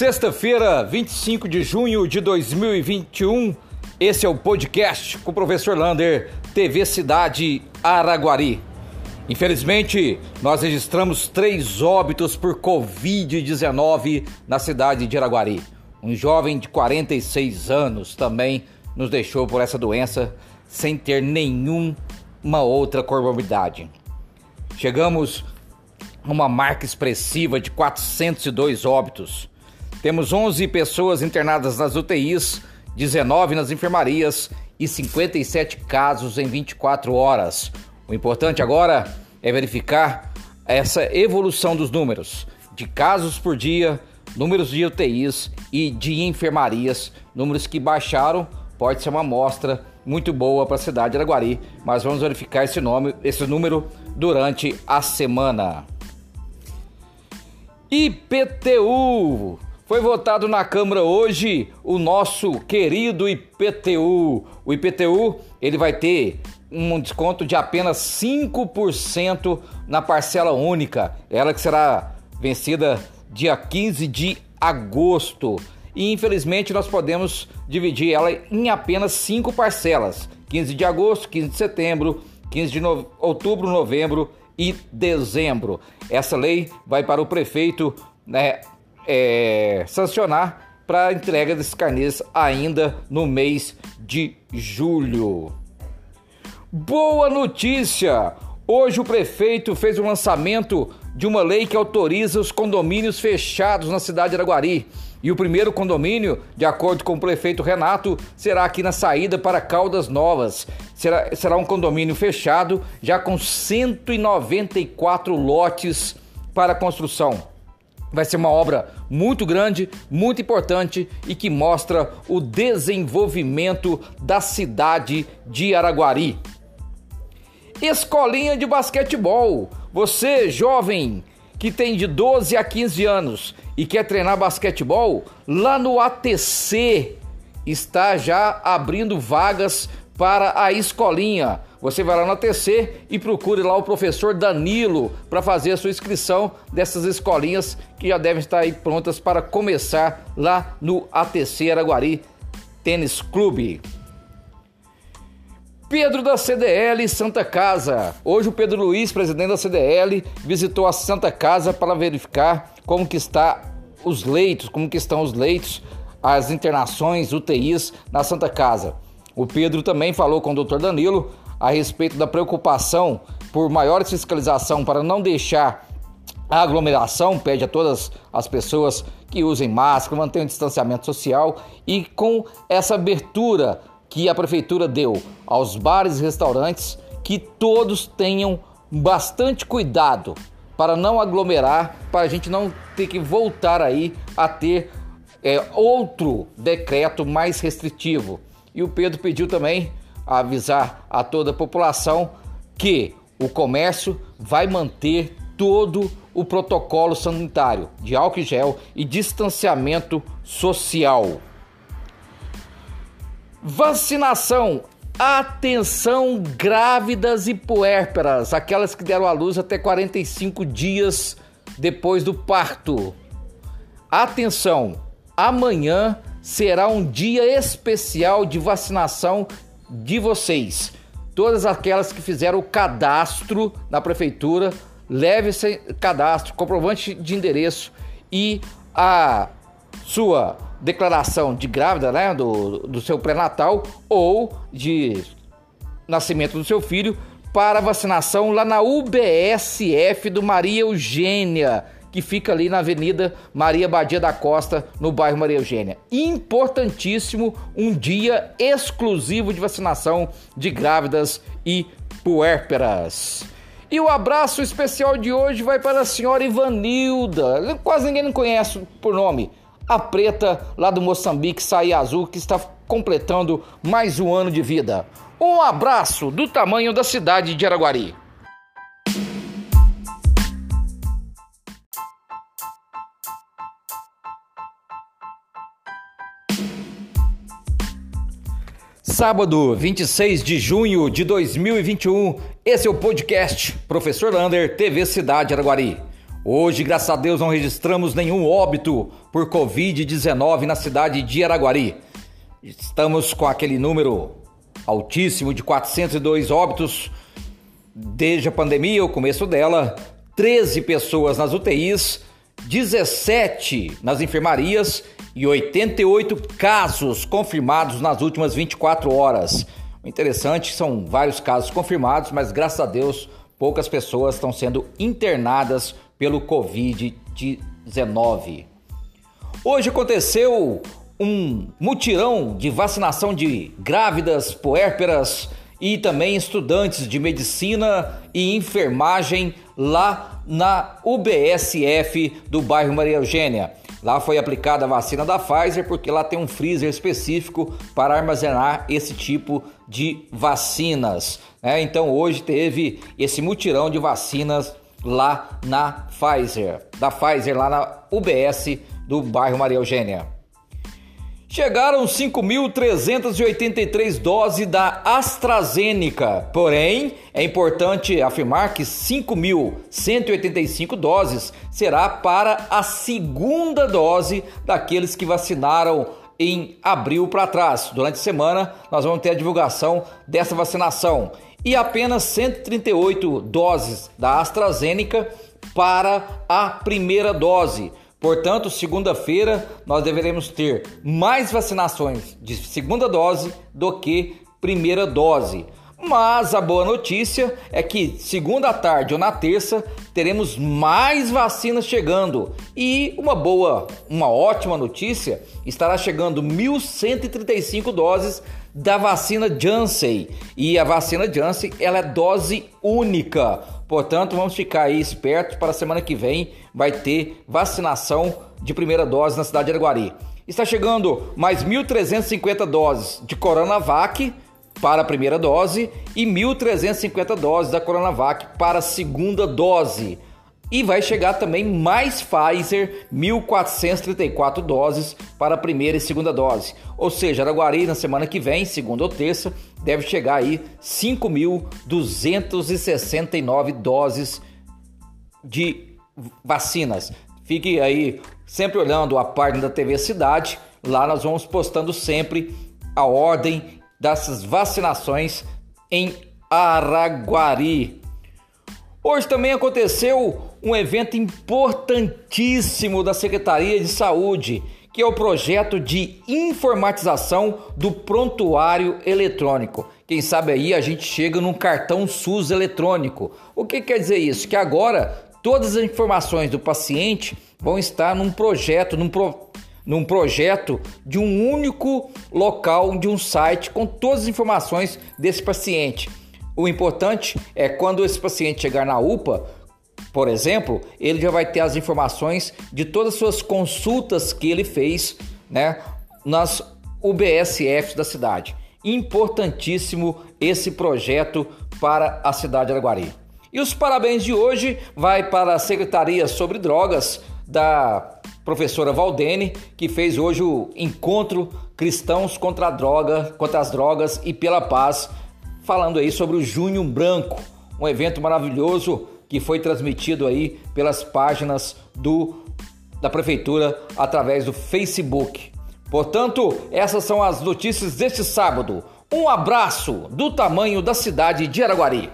Sexta-feira, 25 de junho de 2021, esse é o podcast com o professor Lander, TV Cidade Araguari. Infelizmente, nós registramos três óbitos por Covid-19 na cidade de Araguari. Um jovem de 46 anos também nos deixou por essa doença sem ter nenhuma outra comorbidade. Chegamos a uma marca expressiva de 402 óbitos. Temos 11 pessoas internadas nas UTIs, 19 nas enfermarias e 57 casos em 24 horas. O importante agora é verificar essa evolução dos números de casos por dia, números de UTIs e de enfermarias, números que baixaram, pode ser uma amostra muito boa para a cidade de Araguari, mas vamos verificar esse nome, esse número durante a semana. IPTU foi votado na Câmara hoje o nosso querido IPTU. O IPTU ele vai ter um desconto de apenas 5% na parcela única, ela que será vencida dia 15 de agosto. E infelizmente nós podemos dividir ela em apenas cinco parcelas: 15 de agosto, 15 de setembro, 15 de no... outubro, novembro e dezembro. Essa lei vai para o prefeito né, é, sancionar para a entrega desses carnês ainda no mês de julho. Boa notícia! Hoje o prefeito fez o lançamento de uma lei que autoriza os condomínios fechados na cidade de Araguari. E o primeiro condomínio, de acordo com o prefeito Renato, será aqui na saída para Caldas Novas. Será, será um condomínio fechado, já com 194 lotes para construção. Vai ser uma obra muito grande, muito importante e que mostra o desenvolvimento da cidade de Araguari. Escolinha de basquetebol. Você, jovem, que tem de 12 a 15 anos e quer treinar basquetebol, lá no ATC está já abrindo vagas para a escolinha. Você vai lá no ATC e procure lá o professor Danilo para fazer a sua inscrição dessas escolinhas que já devem estar aí prontas para começar lá no ATC Araguari Tênis Clube. Pedro da CDL Santa Casa. Hoje o Pedro Luiz, presidente da CDL, visitou a Santa Casa para verificar como que está os leitos, como que estão os leitos, as internações, UTIs na Santa Casa. O Pedro também falou com o Dr. Danilo a respeito da preocupação por maior fiscalização para não deixar a aglomeração, pede a todas as pessoas que usem máscara, mantenham distanciamento social e com essa abertura que a prefeitura deu aos bares e restaurantes que todos tenham bastante cuidado para não aglomerar, para a gente não ter que voltar aí a ter é, outro decreto mais restritivo. E o Pedro pediu também avisar a toda a população que o comércio vai manter todo o protocolo sanitário de álcool gel e distanciamento social. Vacinação. Atenção, grávidas e puérperas, aquelas que deram à luz até 45 dias depois do parto. Atenção, amanhã será um dia especial de vacinação de vocês. Todas aquelas que fizeram o cadastro na prefeitura, leve esse cadastro, comprovante de endereço e a sua declaração de grávida, né, do, do seu pré-natal ou de nascimento do seu filho para vacinação lá na UBSF do Maria Eugênia, que fica ali na Avenida Maria Badia da Costa, no bairro Maria Eugênia. Importantíssimo, um dia exclusivo de vacinação de grávidas e puérperas. E o abraço especial de hoje vai para a senhora Ivanilda. Quase ninguém não conhece por nome a preta lá do Moçambique Saia Azul, que está completando mais um ano de vida. Um abraço do tamanho da cidade de Araguari. Sábado, 26 de junho de 2021, esse é o podcast Professor Lander, TV Cidade Araguari. Hoje, graças a Deus, não registramos nenhum óbito por Covid-19 na cidade de Araguari. Estamos com aquele número altíssimo de 402 óbitos desde a pandemia, o começo dela, 13 pessoas nas UTIs, 17 nas enfermarias e 88 casos confirmados nas últimas 24 horas. O interessante são vários casos confirmados, mas graças a Deus poucas pessoas estão sendo internadas pelo Covid-19. Hoje aconteceu um mutirão de vacinação de grávidas, puérperas e também estudantes de medicina e enfermagem lá na UBSF do bairro Maria Eugênia. Lá foi aplicada a vacina da Pfizer porque lá tem um freezer específico para armazenar esse tipo de vacinas. Né? Então hoje teve esse mutirão de vacinas lá na Pfizer, da Pfizer lá na UBS do bairro Maria Eugênia. Chegaram 5.383 doses da AstraZeneca, porém é importante afirmar que 5.185 doses será para a segunda dose daqueles que vacinaram em abril para trás. Durante a semana nós vamos ter a divulgação dessa vacinação e apenas 138 doses da AstraZeneca para a primeira dose. Portanto, segunda-feira nós deveremos ter mais vacinações de segunda dose do que primeira dose. Mas a boa notícia é que segunda tarde ou na terça teremos mais vacinas chegando. E uma boa, uma ótima notícia, estará chegando 1135 doses da vacina Janssen. E a vacina Janssen, ela é dose única. Portanto, vamos ficar aí espertos para a semana que vem vai ter vacinação de primeira dose na cidade de Araguari. Está chegando mais 1.350 doses de Coronavac para a primeira dose e 1.350 doses da Coronavac para a segunda dose. E vai chegar também mais Pfizer, 1.434 doses para a primeira e segunda dose. Ou seja, Araguari na semana que vem, segunda ou terça, deve chegar aí 5.269 doses de vacinas. Fique aí sempre olhando a página da TV Cidade. Lá nós vamos postando sempre a ordem dessas vacinações em Araguari. Hoje também aconteceu um evento importantíssimo da Secretaria de Saúde, que é o projeto de informatização do prontuário eletrônico. Quem sabe aí a gente chega num cartão SUS eletrônico. O que quer dizer isso? Que agora todas as informações do paciente vão estar num projeto, num, pro, num projeto de um único local, de um site com todas as informações desse paciente. O importante é quando esse paciente chegar na UPA, por exemplo, ele já vai ter as informações de todas as suas consultas que ele fez, né, nas UBSFs da cidade. Importantíssimo esse projeto para a cidade de Araguari. E os parabéns de hoje vai para a Secretaria sobre Drogas da professora Valdene, que fez hoje o encontro Cristãos contra a droga, contra as drogas e pela paz, falando aí sobre o Junho Branco, um evento maravilhoso que foi transmitido aí pelas páginas do da prefeitura através do Facebook. Portanto, essas são as notícias deste sábado. Um abraço do tamanho da cidade de Araguari.